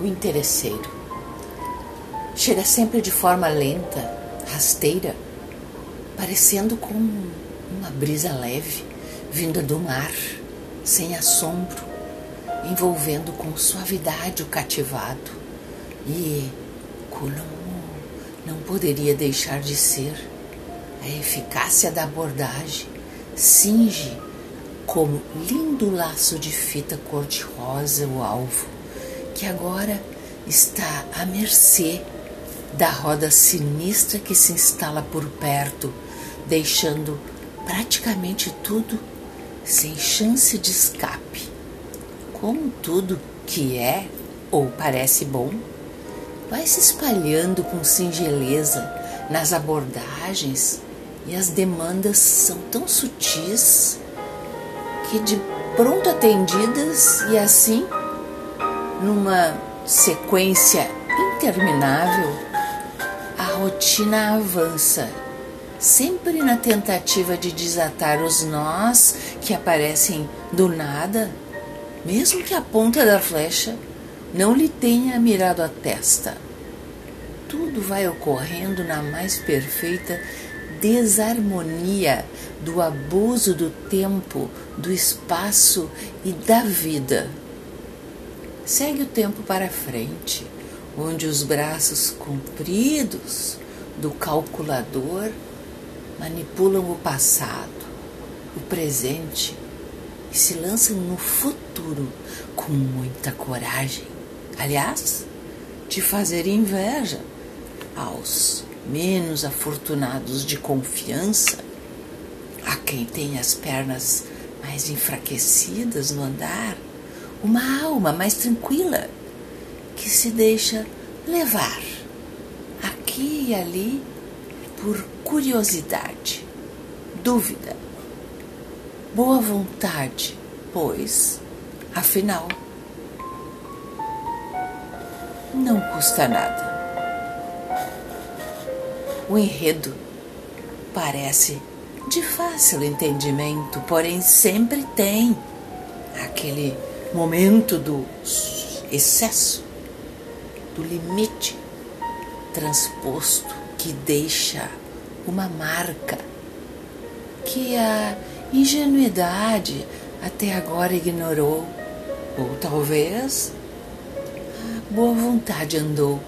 o interesseiro. Chega sempre de forma lenta, rasteira, parecendo com uma brisa leve vinda do mar, sem assombro, envolvendo com suavidade o cativado. E como não poderia deixar de ser, a eficácia da abordagem cinge como lindo laço de fita cor-de-rosa o alvo, que agora está à mercê da roda sinistra que se instala por perto, deixando praticamente tudo sem chance de escape. Como tudo que é ou parece bom, vai se espalhando com singeleza nas abordagens e as demandas são tão sutis que de pronto atendidas e assim numa sequência interminável a rotina avança sempre na tentativa de desatar os nós que aparecem do nada, mesmo que a ponta da flecha não lhe tenha mirado a testa. Tudo vai ocorrendo na mais perfeita desarmonia do abuso do tempo, do espaço e da vida. Segue o tempo para frente, onde os braços compridos do calculador manipulam o passado, o presente e se lançam no futuro com muita coragem. Aliás, de fazer inveja aos menos afortunados de confiança, a quem tem as pernas mais enfraquecidas no andar, uma alma mais tranquila que se deixa levar aqui e ali por curiosidade, dúvida, boa vontade, pois, afinal, não custa nada. O enredo parece de fácil entendimento, porém sempre tem aquele momento do excesso, do limite transposto que deixa uma marca que a ingenuidade até agora ignorou, ou talvez a boa vontade andou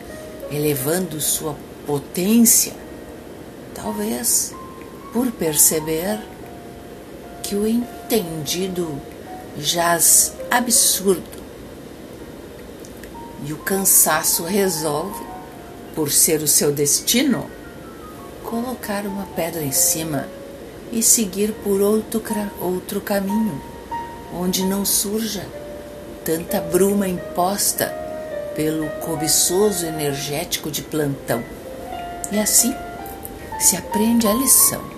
elevando sua potência, talvez por perceber que o entendido jaz absurdo e o cansaço resolve por ser o seu destino, colocar uma pedra em cima e seguir por outro, outro caminho, onde não surja tanta bruma imposta pelo cobiçoso energético de plantão. E assim se aprende a lição